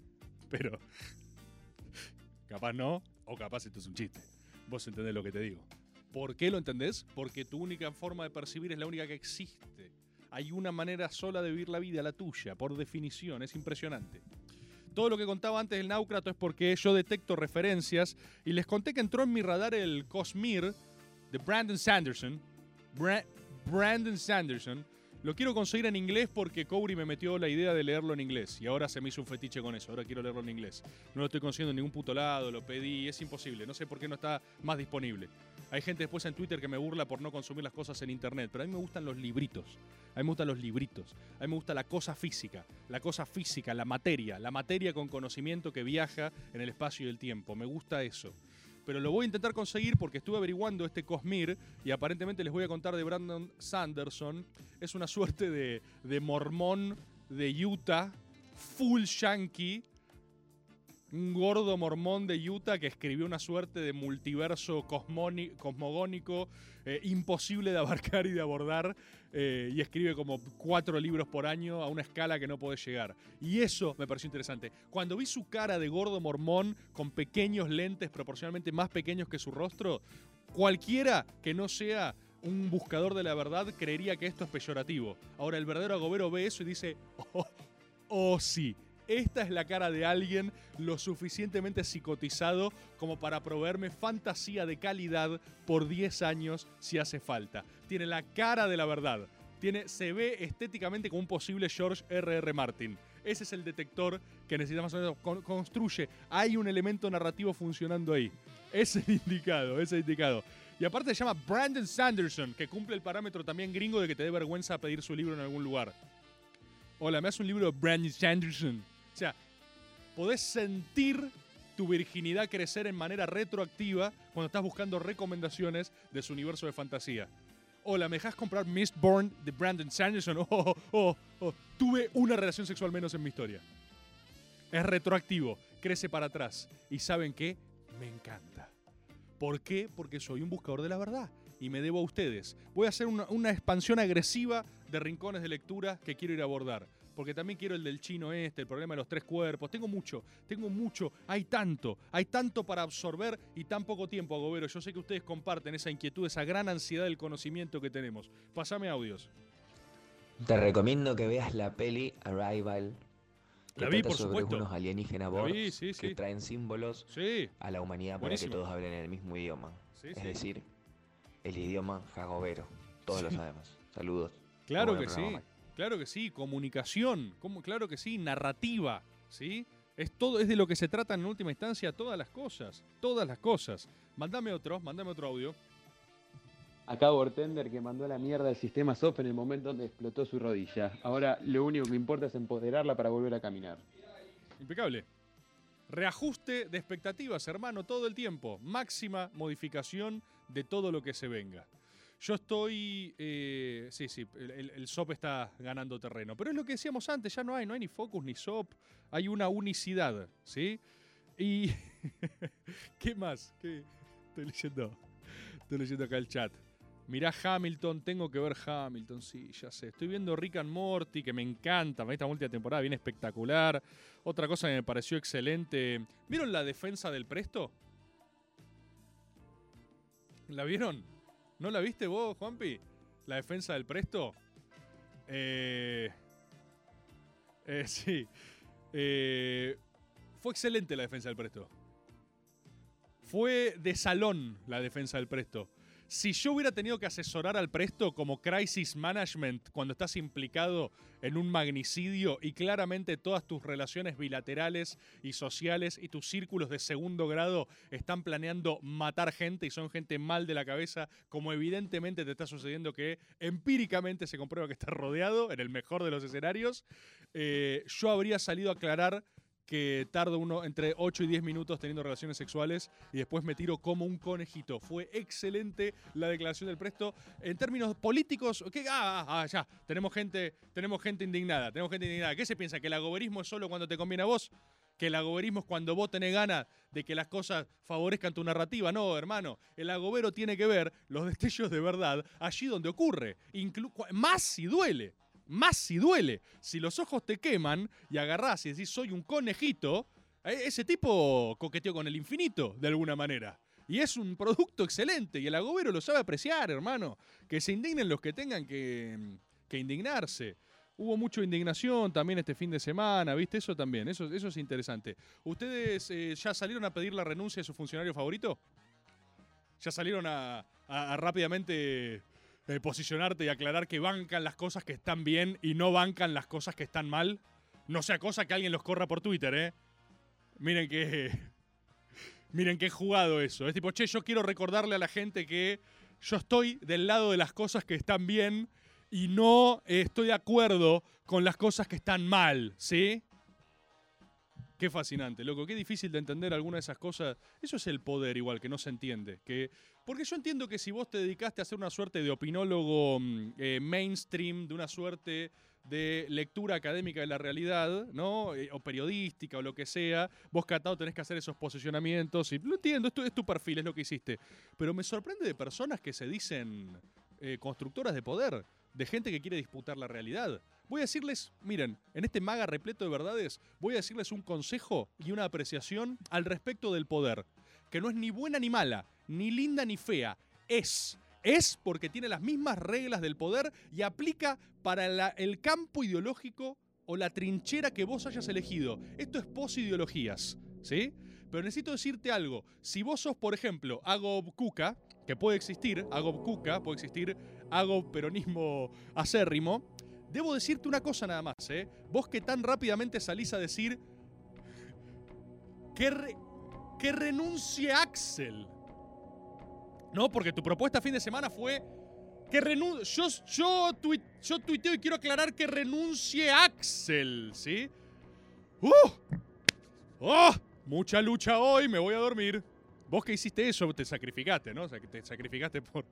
Pero... Capaz no, o capaz esto es un chiste. Vos entendés lo que te digo. ¿Por qué lo entendés? Porque tu única forma de percibir es la única que existe. Hay una manera sola de vivir la vida, la tuya, por definición, es impresionante. Todo lo que contaba antes del Náucrato es porque yo detecto referencias y les conté que entró en mi radar el Cosmere de Brandon Sanderson. Bra- Brandon Sanderson. Lo quiero conseguir en inglés porque Cobry me metió la idea de leerlo en inglés y ahora se me hizo un fetiche con eso. Ahora quiero leerlo en inglés. No lo estoy consiguiendo en ningún puto lado, lo pedí, es imposible. No sé por qué no está más disponible. Hay gente después en Twitter que me burla por no consumir las cosas en internet, pero a mí me gustan los libritos. A mí me gustan los libritos. A mí me gusta la cosa física. La cosa física, la materia. La materia con conocimiento que viaja en el espacio y el tiempo. Me gusta eso. Pero lo voy a intentar conseguir porque estuve averiguando este Cosmir y aparentemente les voy a contar de Brandon Sanderson. Es una suerte de, de mormón de Utah, full yankee, un gordo mormón de Utah que escribió una suerte de multiverso cosmogónico eh, imposible de abarcar y de abordar eh, y escribe como cuatro libros por año a una escala que no podés llegar. Y eso me pareció interesante. Cuando vi su cara de gordo mormón con pequeños lentes proporcionalmente más pequeños que su rostro, cualquiera que no sea un buscador de la verdad creería que esto es peyorativo. Ahora el verdadero agobero ve eso y dice, oh, oh sí, esta es la cara de alguien lo suficientemente psicotizado como para proveerme fantasía de calidad por 10 años si hace falta. Tiene la cara de la verdad. Tiene, se ve estéticamente como un posible George R.R. Martin. Ese es el detector que necesitamos. Con- construye. Hay un elemento narrativo funcionando ahí. Es el indicado, es indicado. Y aparte se llama Brandon Sanderson, que cumple el parámetro también gringo de que te dé vergüenza pedir su libro en algún lugar. Hola, me hace un libro de Brandon Sanderson. O sea, podés sentir tu virginidad crecer en manera retroactiva cuando estás buscando recomendaciones de su universo de fantasía. Hola, ¿me dejas comprar Mistborn de Brandon Sanderson? Oh, oh, oh, oh. Tuve una relación sexual menos en mi historia. Es retroactivo, crece para atrás. ¿Y saben qué? Me encanta. ¿Por qué? Porque soy un buscador de la verdad y me debo a ustedes. Voy a hacer una, una expansión agresiva de rincones de lectura que quiero ir a abordar. Porque también quiero el del chino este, el problema de los tres cuerpos. Tengo mucho, tengo mucho. Hay tanto, hay tanto para absorber y tan poco tiempo, Agobero. Yo sé que ustedes comparten esa inquietud, esa gran ansiedad del conocimiento que tenemos. Pasame audios. Te recomiendo que veas la peli Arrival. Que La vi, por sobre supuesto. unos alienígenas La Borg vi, sí, que traen símbolos Sí. a la humanidad para que todos hablen el mismo idioma. Es decir, el idioma jagobero. Todos lo sabemos. Saludos. Claro que sí. Claro que sí, comunicación, como, claro que sí, narrativa, ¿sí? Es todo, es de lo que se trata en última instancia todas las cosas, todas las cosas. Mándame otro, mándame otro audio. Acá Bortender que mandó a la mierda el sistema SOF en el momento donde explotó su rodilla. Ahora lo único que importa es empoderarla para volver a caminar. Impecable. Reajuste de expectativas, hermano, todo el tiempo. Máxima modificación de todo lo que se venga. Yo estoy. eh, sí, sí, el, el- SOP está ganando terreno. Pero es lo que decíamos antes, ya no hay, no hay ni Focus ni SOP. Hay una unicidad, ¿sí? Y. ¿Qué más? ¿Qué? Estoy leyendo. Estoy leyendo acá el chat. Mirá Hamilton, tengo que ver Hamilton, sí, ya sé. Estoy viendo Rick and Morty, que me encanta. Esta última temporada viene espectacular. Otra cosa que me pareció excelente. ¿Vieron la defensa del Presto? ¿La vieron? ¿No la viste vos, Juanpi? La defensa del Presto. Eh, eh, sí. Eh, fue excelente la defensa del Presto. Fue de salón la defensa del Presto. Si yo hubiera tenido que asesorar al Presto como crisis management cuando estás implicado en un magnicidio y claramente todas tus relaciones bilaterales y sociales y tus círculos de segundo grado están planeando matar gente y son gente mal de la cabeza, como evidentemente te está sucediendo que empíricamente se comprueba que estás rodeado en el mejor de los escenarios, eh, yo habría salido a aclarar que tardo uno entre 8 y 10 minutos teniendo relaciones sexuales y después me tiro como un conejito. Fue excelente la declaración del Presto. En términos políticos, ¿qué? Ah, ah, ah, ya, tenemos gente, tenemos gente indignada, tenemos gente indignada. ¿Qué se piensa? ¿Que el agoberismo es solo cuando te conviene a vos? ¿Que el agoberismo es cuando vos tenés ganas de que las cosas favorezcan tu narrativa? No, hermano. El agobero tiene que ver los destellos de verdad allí donde ocurre. Más si duele. Más si duele. Si los ojos te queman y agarrás y decís soy un conejito, eh, ese tipo coqueteó con el infinito de alguna manera. Y es un producto excelente y el agobero lo sabe apreciar, hermano. Que se indignen los que tengan que, que indignarse. Hubo mucha indignación también este fin de semana, ¿viste? Eso también, eso, eso es interesante. ¿Ustedes eh, ya salieron a pedir la renuncia de su funcionario favorito? ¿Ya salieron a, rápidamente posicionarte y aclarar que bancan las cosas que están bien y no bancan las cosas que están mal? No sea cosa que alguien los corra por Twitter, ¿eh? Miren que. Miren qué jugado eso. Es tipo, che, yo quiero recordarle a la gente que yo estoy del lado de las cosas que están bien y no estoy de acuerdo con las cosas que están mal, ¿sí? Qué fascinante, loco. Qué difícil de entender alguna de esas cosas. Eso es el poder igual, que no se entiende. Que, porque yo entiendo que si vos te dedicaste a ser una suerte de opinólogo mm, eh, mainstream, de una suerte de lectura académica de la realidad, ¿no? Eh, o periodística o lo que sea, vos catado tenés que hacer esos posicionamientos y lo entiendo, esto es tu perfil, es lo que hiciste. Pero me sorprende de personas que se dicen eh, constructoras de poder, de gente que quiere disputar la realidad. Voy a decirles, miren, en este maga repleto de verdades, voy a decirles un consejo y una apreciación al respecto del poder, que no es ni buena ni mala, ni linda ni fea, es. Es porque tiene las mismas reglas del poder y aplica para el campo ideológico o la trinchera que vos hayas elegido. Esto es posideologías, ¿sí? Pero necesito decirte algo. Si vos sos, por ejemplo, Agob que puede existir, Agob puede existir Agob peronismo acérrimo, debo decirte una cosa nada más, ¿eh? Vos que tan rápidamente salís a decir que, re- que renuncie Axel. No, porque tu propuesta fin de semana fue que renuncie. Yo, yo, tui- yo tuiteo y quiero aclarar que renuncie Axel, ¿sí? ¡Uh! ¡Oh! Mucha lucha hoy, me voy a dormir. Vos que hiciste eso, te sacrificaste, ¿no? Te sacrificaste por.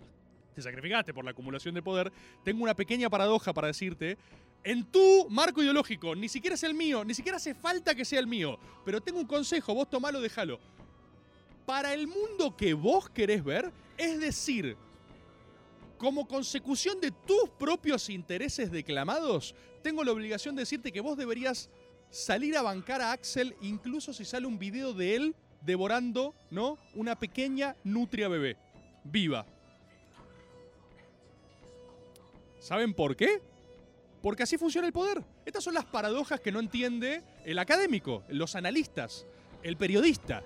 Te sacrificaste por la acumulación de poder. Tengo una pequeña paradoja para decirte. En tu marco ideológico, ni siquiera es el mío, ni siquiera hace falta que sea el mío. Pero tengo un consejo, vos tomalo, déjalo. Para el mundo que vos querés ver, es decir, como consecución de tus propios intereses declamados, tengo la obligación de decirte que vos deberías salir a bancar a Axel incluso si sale un video de él devorando, ¿no? Una pequeña nutria bebé. Viva. ¿Saben por qué? Porque así funciona el poder. Estas son las paradojas que no entiende el académico, los analistas, el periodista.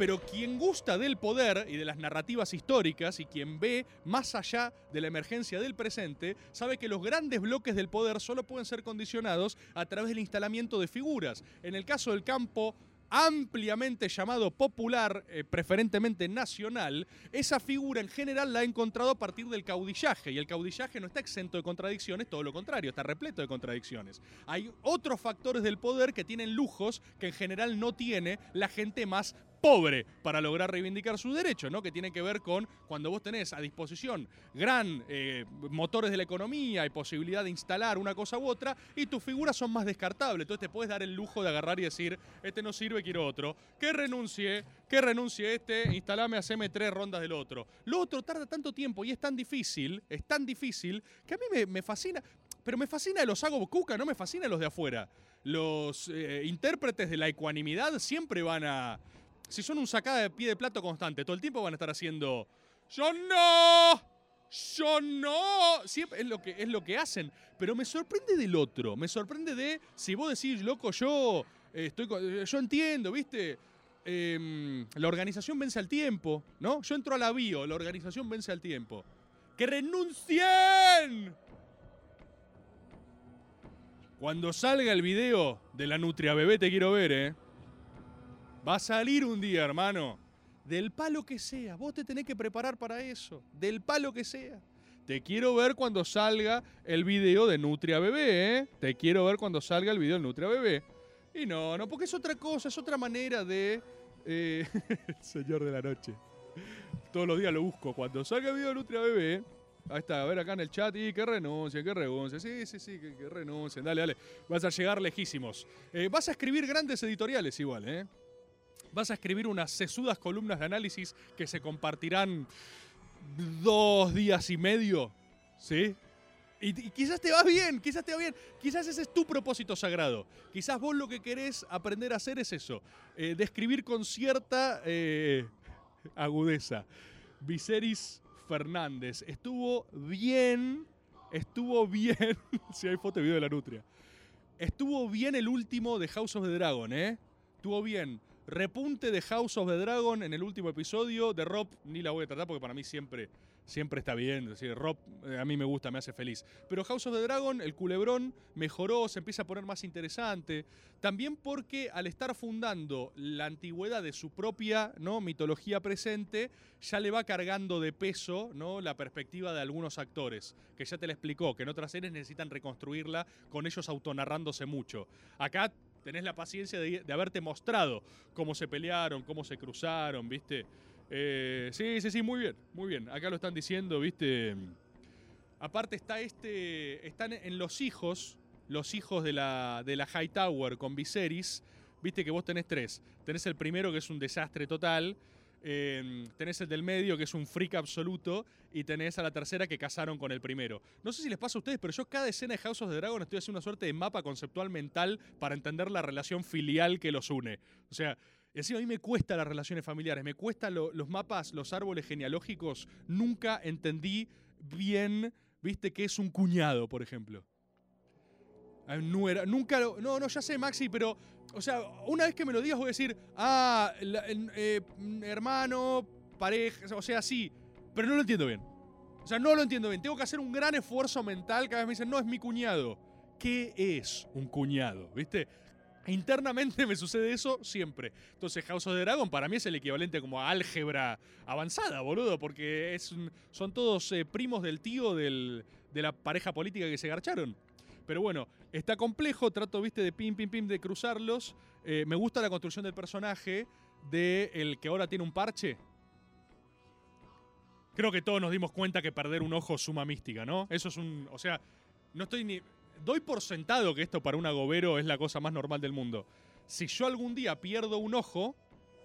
Pero quien gusta del poder y de las narrativas históricas y quien ve más allá de la emergencia del presente, sabe que los grandes bloques del poder solo pueden ser condicionados a través del instalamiento de figuras. En el caso del campo ampliamente llamado popular, eh, preferentemente nacional, esa figura en general la ha encontrado a partir del caudillaje. Y el caudillaje no está exento de contradicciones, todo lo contrario, está repleto de contradicciones. Hay otros factores del poder que tienen lujos que en general no tiene la gente más pobre para lograr reivindicar sus derechos, ¿no? Que tiene que ver con cuando vos tenés a disposición gran eh, motores de la economía y posibilidad de instalar una cosa u otra y tus figuras son más descartables. Entonces te puedes dar el lujo de agarrar y decir, este no sirve, quiero otro. Que renuncie, que renuncie este, instalame, haceme tres rondas del otro. Lo otro tarda tanto tiempo y es tan difícil, es tan difícil, que a mí me, fascina. Pero me fascina los hago cuca, no me fascina los de afuera. Los eh, intérpretes de la ecuanimidad siempre van a. Si son un sacada de pie de plato constante, todo el tiempo van a estar haciendo. ¡Yo no! ¡Yo no! Siempre es lo que, es lo que hacen. Pero me sorprende del otro. Me sorprende de. Si vos decís, loco, yo. eh, estoy, eh, yo entiendo, ¿viste? Em, la organización vence al tiempo, ¿no? Yo entro a la bio, la organización vence al tiempo. ¡Que renuncien! Cuando salga el video de la Nutria Bebé te quiero ver, ¿eh? Va a salir un día, hermano. Del palo que sea. Vos te tenés que preparar para eso. Del palo que sea. Te quiero ver cuando salga el video de Nutria Bebé, ¿eh? Te quiero ver cuando salga el video de Nutria Bebé. Y no, no, porque es otra cosa, es otra manera de... eh, Señor de la noche. Todos los días lo busco. Cuando salga el video de Nutria Bebé, ahí está, a ver acá en el chat, y que renuncien, que renuncien. Sí, sí, sí, que, que renuncien. Dale, dale. Vas a llegar lejísimos. Eh, vas a escribir grandes editoriales igual, ¿eh? Vas a escribir unas sesudas columnas de análisis que se compartirán dos días y medio, ¿sí? Y, quizás te va bien, quizás te va bien, quizás ese es tu propósito sagrado. Quizás vos lo que querés aprender a hacer es eso, eh, describir con cierta, eh, agudeza. Viserys Fernández. Estuvo bien. Estuvo bien. si hay foto video de la nutria. Estuvo bien el último de House of the Dragon, ¿eh? Estuvo bien. Repunte de House of the Dragon en el último episodio. De Rob ni la voy a tratar porque para mí siempre, siempre está bien. Decir, Rob eh, a mí me gusta, me hace feliz. Pero House of the Dragon, el culebrón, mejoró, se empieza a poner más interesante. También porque al estar fundando la antigüedad de su propia ¿no? mitología presente, ya le va cargando de peso ¿no? la perspectiva de algunos actores. Que ya te la explicó, que en otras series necesitan reconstruirla con ellos autonarrándose mucho. Acá tenés la paciencia de, haberte mostrado cómo se pelearon, cómo se cruzaron, ¿viste? Eh, sí, sí, sí, muy bien, muy bien. Acá lo están diciendo, ¿viste? Aparte está este. Están en los hijos. Los hijos de la, de la Hightower con Viserys. Viste que vos tenés tres. Tenés el primero que es un desastre total. Eh, tenés el del medio que es un freak absoluto. Y tenés a la tercera que casaron con el primero. No sé si les pasa a ustedes, pero yo cada escena de House of the Dragon estoy haciendo una suerte de mapa conceptual mental para entender la relación filial que los une. O sea, encima a mí me cuesta las relaciones familiares, me cuesta lo- los mapas, los árboles genealógicos. Nunca entendí bien, viste, que es un cuñado, por ejemplo. Ah, nuera- nunca lo- No, no, ya sé, Maxi, pero. O sea, una vez que me lo digas, voy a decir, ah, la- eh, hermano, pareja, o sea, sí. Pero no lo entiendo bien. O sea, no lo entiendo bien. Tengo que hacer un gran esfuerzo mental cada vez me dicen, no, es mi cuñado. ¿Qué es un cuñado? ¿Viste? Internamente me sucede eso siempre. Entonces, House of the Dragon para mí es el equivalente como a álgebra avanzada, boludo, porque es un- son todos eh, primos del tío del- de la pareja política que se garcharon. Pero bueno, está complejo, trato, viste, de pim, pim, pim, de cruzarlos. Eh, me gusta la construcción del personaje, de el que ahora tiene un parche. Creo que todos nos dimos cuenta que perder un ojo suma mística, ¿no? Eso es un. O sea, no estoy ni. Doy por sentado que esto para un agobero es la cosa más normal del mundo. Si yo algún día pierdo un ojo,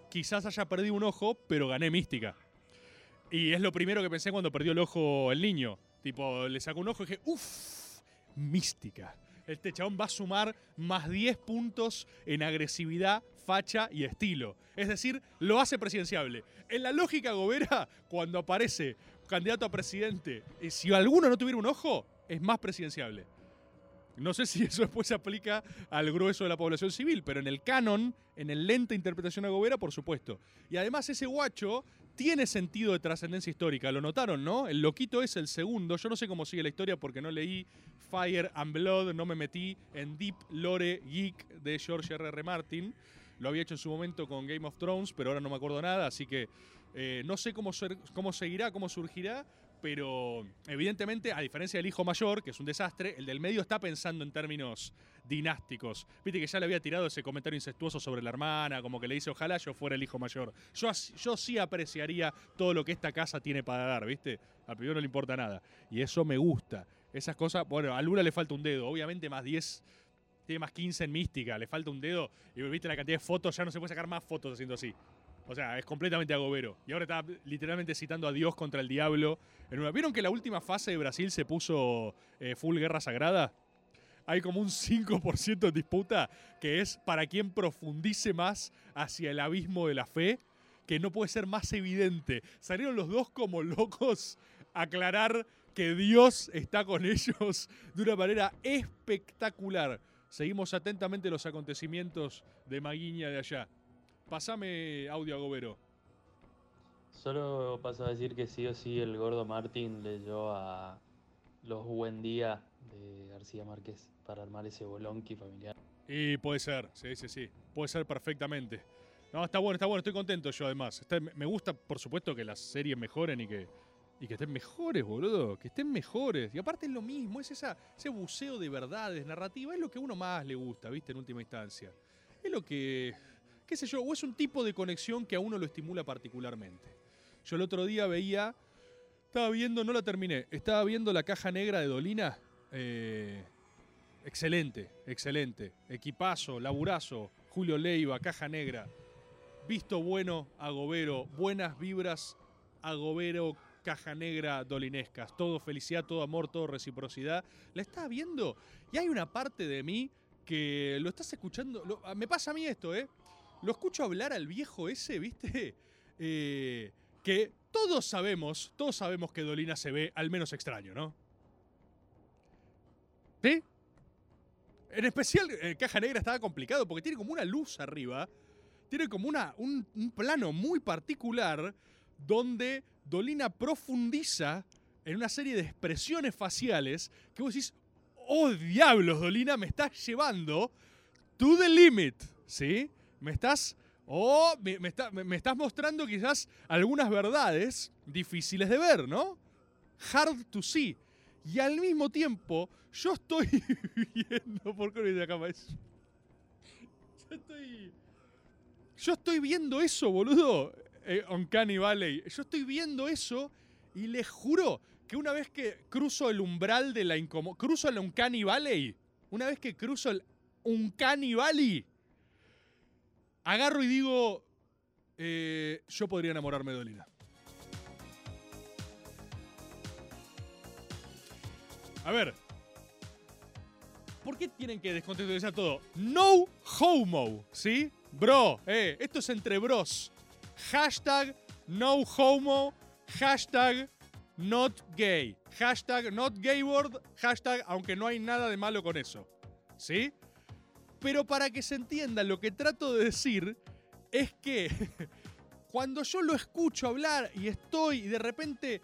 quizás haya perdido un ojo, pero gané mística. Y es lo primero que pensé cuando perdió el ojo el niño. Tipo, le sacó un ojo y dije, uff, mística. Este chabón va a sumar más 10 puntos en agresividad, facha y estilo. Es decir, lo hace presidenciable. En la lógica gobera, cuando aparece candidato a presidente, y si alguno no tuviera un ojo, es más presidenciable. No sé si eso después se aplica al grueso de la población civil, pero en el canon, en el lente interpretación agobera, por supuesto. Y además ese guacho tiene sentido de trascendencia histórica, lo notaron, ¿no? El loquito es el segundo, yo no sé cómo sigue la historia porque no leí Fire and Blood, no me metí en Deep Lore Geek de George R.R. R. Martin. Lo había hecho en su momento con Game of Thrones, pero ahora no me acuerdo nada, así que eh, no sé cómo, cómo seguirá, cómo surgirá, pero evidentemente, a diferencia del hijo mayor, que es un desastre, el del medio está pensando en términos dinásticos. Viste que ya le había tirado ese comentario incestuoso sobre la hermana, como que le dice, ojalá yo fuera el hijo mayor. Yo, yo sí apreciaría todo lo que esta casa tiene para dar, ¿viste? Al primero no le importa nada. Y eso me gusta. Esas cosas, bueno, a Lula le falta un dedo, obviamente más 10 tiene más 15 en mística, le falta un dedo y viste la cantidad de fotos, ya no se puede sacar más fotos haciendo así. O sea, es completamente agobero. Y ahora está literalmente citando a Dios contra el diablo. ¿Vieron que la última fase de Brasil se puso eh, full guerra sagrada? Hay como un 5% en disputa que es para quien profundice más hacia el abismo de la fe, que no puede ser más evidente. Salieron los dos como locos a aclarar que Dios está con ellos de una manera espectacular. Seguimos atentamente los acontecimientos de Maguiña de allá. Pasame audio agobero. Solo paso a decir que sí o sí el gordo Martín leyó a Los Buen Día de García Márquez para armar ese bolonqui familiar. Y puede ser, sí, sí, sí. Puede ser perfectamente. No, está bueno, está bueno, estoy contento yo además. Me gusta, por supuesto, que las series mejoren y que, y que estén mejores, boludo. Que estén mejores. Y aparte es lo mismo, es esa, ese buceo de verdades, narrativa, es lo que a uno más le gusta, ¿viste? En última instancia. Es lo que, qué sé yo, o es un tipo de conexión que a uno lo estimula particularmente. Yo el otro día veía, estaba viendo, no la terminé, estaba viendo la caja negra de Dolina. Eh, excelente, excelente. Equipazo, laburazo, Julio Leiva, caja negra. Visto bueno, agobero, buenas vibras, agobero, caja negra, dolinescas. Todo felicidad, todo amor, todo reciprocidad. La estaba viendo y hay una parte de mí que lo estás escuchando. lo- me pasa a mí esto, ¿eh? Lo escucho hablar al viejo ese, ¿viste? eh, que todos sabemos, todos sabemos que Dolina se ve al menos extraño, ¿no? ¿Sí? En especial, eh, Caja Negra estaba complicado porque tiene como una luz arriba. Tiene como una, un, plano muy particular donde Dolina profundiza en una serie de expresiones faciales que vos decís, oh diablos, Dolina, me estás llevando to the limit, ¿sí? Me estás, oh, me, me- me estás mostrando quizás algunas verdades difíciles de ver, ¿no? Hard to see. Y al mismo tiempo, yo estoy viendo, ¿por qué no dice acá más? Yo estoy... Yo estoy viendo eso, boludo. Eh, Uncanny Valley. Yo estoy viendo eso y les juro que una vez que cruzo el umbral de la incomodidad. Cruzo el Uncanny Valley. Una vez que cruzo el Uncanny Valley. Agarro y digo. eh, yo podría enamorarme de Dolina. A ver. ¿Por qué tienen que descontextualizar todo? No homo, ¿sí? Bro, eh, esto es entre bros. Hashtag no homo, hashtag not gay. Hashtag not gayword, hashtag aunque no hay nada de malo con eso. ¿Sí? Pero para que se entienda lo que trato de decir es que cuando yo lo escucho hablar y estoy y de repente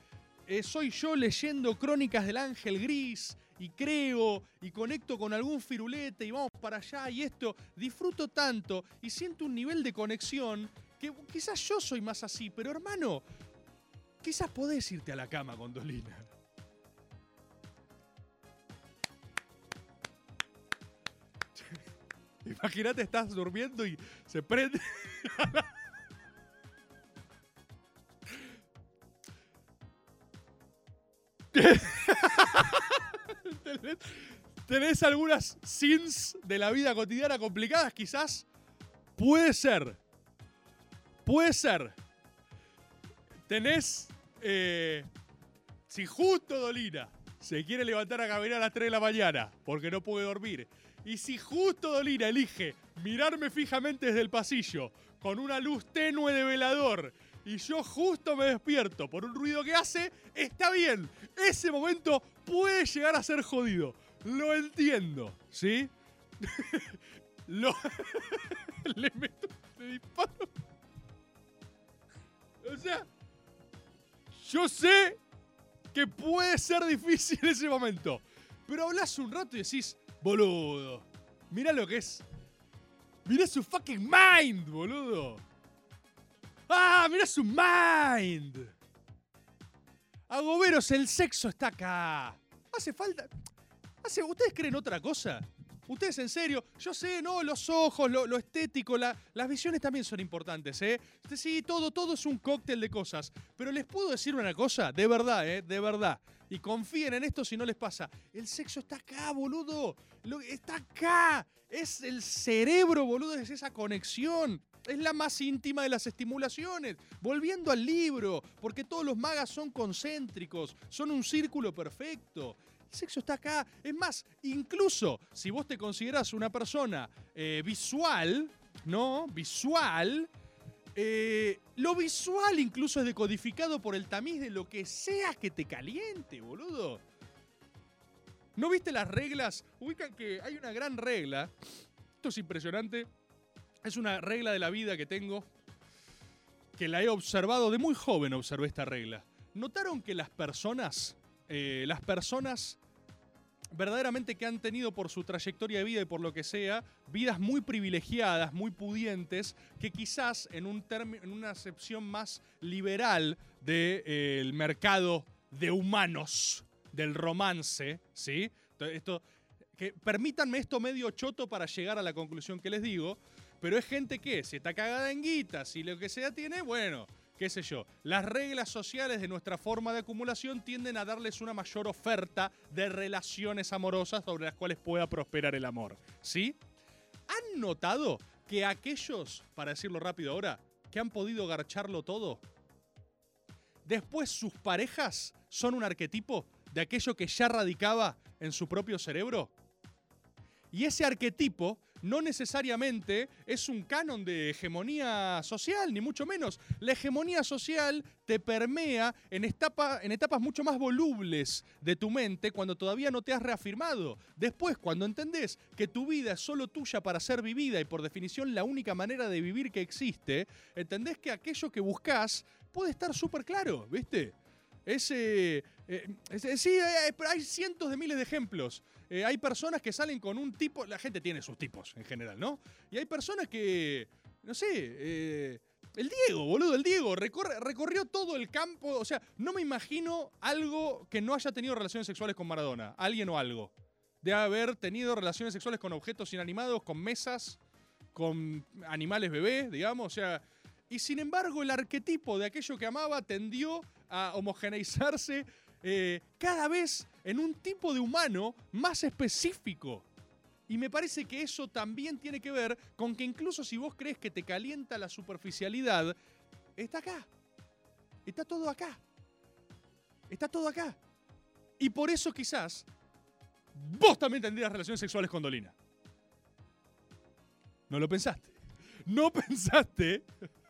eh, soy yo leyendo Crónicas del Ángel Gris y creo y conecto con algún firulete y vamos para allá y esto, disfruto tanto y siento un nivel de conexión que quizás yo soy más así, pero hermano, quizás podés irte a la cama con Dolina. Imagínate, estás durmiendo y se prende. ¿Tenés, algunas sins de la vida cotidiana complicadas? Quizás. Puede ser. Puede ser. Tenés. eh, si justo Dolina se quiere levantar a caminar a las 3 de la mañana porque no puede dormir. Y si justo Dolina elige mirarme fijamente desde el pasillo con una luz tenue de velador y yo justo me despierto por un ruido que hace, está bien. Ese momento puede llegar a ser jodido. Lo entiendo, ¿sí? Lo... Le meto le disparo. O sea, yo sé que puede ser difícil ese momento. Pero hablas un rato y decís, boludo, mira lo que es. Mira su fucking mind, boludo. ¡Ah, mira su mind! Agoberos, el sexo está acá. Hace falta... Hace... ¿Ustedes creen otra cosa? Ustedes en serio, yo sé, no, los ojos, lo, lo estético, la- las visiones también son importantes, ¿eh? Este, Sí, todo, todo es un cóctel de cosas. Pero les puedo decir una cosa, de verdad, ¿eh? De verdad. Y confíen en esto si no les pasa. El sexo está acá, boludo. Lo- está acá. Es el cerebro, boludo, es esa conexión. Es la más íntima de las estimulaciones. Volviendo al libro, porque todos los magas son concéntricos, son un círculo perfecto. El sexo está acá. Es más, incluso si vos te considerás una persona eh, visual, ¿no? Visual. eh, lo visual incluso es decodificado por el tamiz de lo que sea que te caliente, boludo. ¿No viste las reglas? Ubican que hay una gran regla. Esto es impresionante. Es una regla de la vida que tengo. Que la he observado, de muy joven observé esta regla. ¿Notaron que las personas, eh, las personas verdaderamente que han tenido por su trayectoria de vida y por lo que sea, vidas muy privilegiadas, muy pudientes, que quizás en, un en una acepción más liberal del mercado de humanos, del romance, ¿sí? Esto, que permítanme esto medio choto para llegar a la conclusión que les digo, pero es gente que, si está cagada en guitas y lo que sea tiene, bueno, qué sé yo. Las reglas sociales de nuestra forma de acumulación tienden a darles una mayor oferta de relaciones amorosas sobre las cuales pueda prosperar el amor. ¿Sí? ¿Han notado que aquellos, para decirlo rápido ahora, que han podido garcharlo todo, después sus parejas son un arquetipo de aquello que ya radicaba en su propio cerebro? Y ese arquetipo no necesariamente es un canon de hegemonía social, ni mucho menos. La hegemonía social te permea en, etapa- en etapas mucho más volubles de tu mente cuando todavía no te has reafirmado. Después, cuando entendés que tu vida es solo tuya para ser vivida y por definición la única manera de vivir que existe, entendés que aquello que buscas puede estar súper claro, ¿viste? Es, eh, eh, es- eh, sí, hay cientos de miles de ejemplos. Eh, hay personas que salen con un tipo, la gente tiene sus tipos en general, ¿no? Y hay personas que, no sé, eh, el Diego, boludo, el Diego recorrió todo el campo. O sea, no me imagino algo que no haya tenido relaciones sexuales con Maradona, alguien o algo. De haber tenido relaciones sexuales con objetos inanimados, con mesas, con animales bebés, digamos. O sea, y sin embargo, el arquetipo de aquello que amaba tendió a homogeneizarse eh, cada vez en un tipo de humano más específico. Y me parece que eso también tiene que ver con que incluso si vos crees que te calienta la superficialidad, está acá. Está todo acá. Está todo acá. Y por eso quizás vos también tendrías relaciones sexuales con Dolina. No lo pensaste. No pensaste.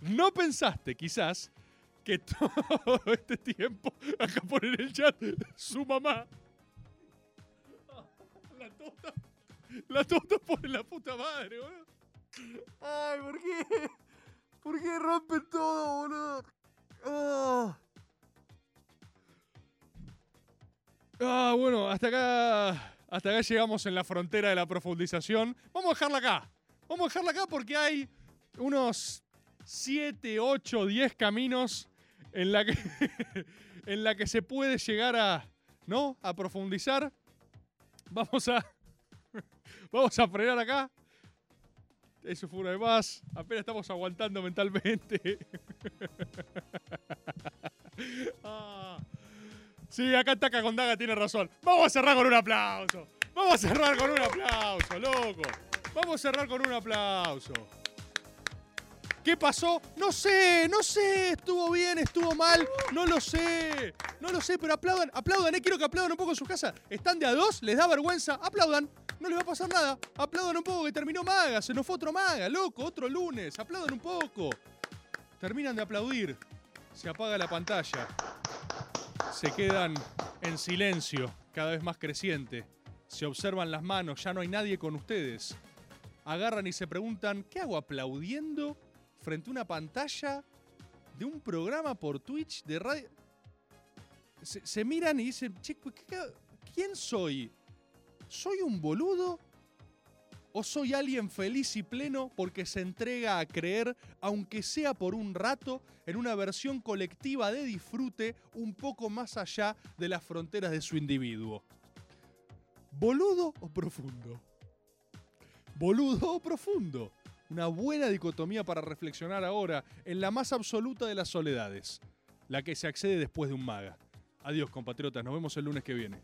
No pensaste quizás que todo este tiempo, acá por en el chat, su mamá. La tota. La tota por la puta madre, boludo. Ay, ¿por qué? ¿Por qué rompen todo, boludo? Ah. Ah, bueno, hasta acá. Hasta acá llegamos en la frontera de la profundización. Vamos a dejarla acá. Vamos a dejarla acá porque hay unos 7, 8, 10 caminos en la que, en la que se puede llegar a, ¿no? A profundizar. Vamos a, vamos a frenar acá. Eso fue una de más. Apenas estamos aguantando mentalmente. Ah. Sí, acá Taca con Daga tiene razón. Vamos a cerrar con un aplauso. Vamos a cerrar con un aplauso, loco. Vamos a cerrar con un aplauso. ¿Qué pasó? No sé, no sé. Estuvo bien, estuvo mal. No lo sé. No lo sé, pero aplaudan, aplaudan. Eh, quiero que aplaudan un poco en su casa. Están de a dos, les da vergüenza. Aplaudan. No les va a pasar nada. Aplaudan un poco que terminó Maga. Se nos fue otro Maga, loco. Otro lunes. Aplaudan un poco. Terminan de aplaudir. Se apaga la pantalla. Se quedan en silencio, cada vez más creciente. Se observan las manos, ya no hay nadie con ustedes. Agarran y se preguntan, ¿qué hago aplaudiendo frente a una pantalla de un programa por Twitch de radio? Se, miran y dicen, che, ¿qué ca- ¿quién soy? ¿Soy un boludo? ¿O soy alguien feliz y pleno porque se entrega a creer, aunque sea por un rato, en una versión colectiva de disfrute un poco más allá de las fronteras de su individuo? ¿Boludo o profundo? ¿Boludo o profundo? Una buena dicotomía para reflexionar ahora en la más absoluta de las soledades, la que se accede después de un maga. Adiós, compatriotas, nos vemos el lunes que viene.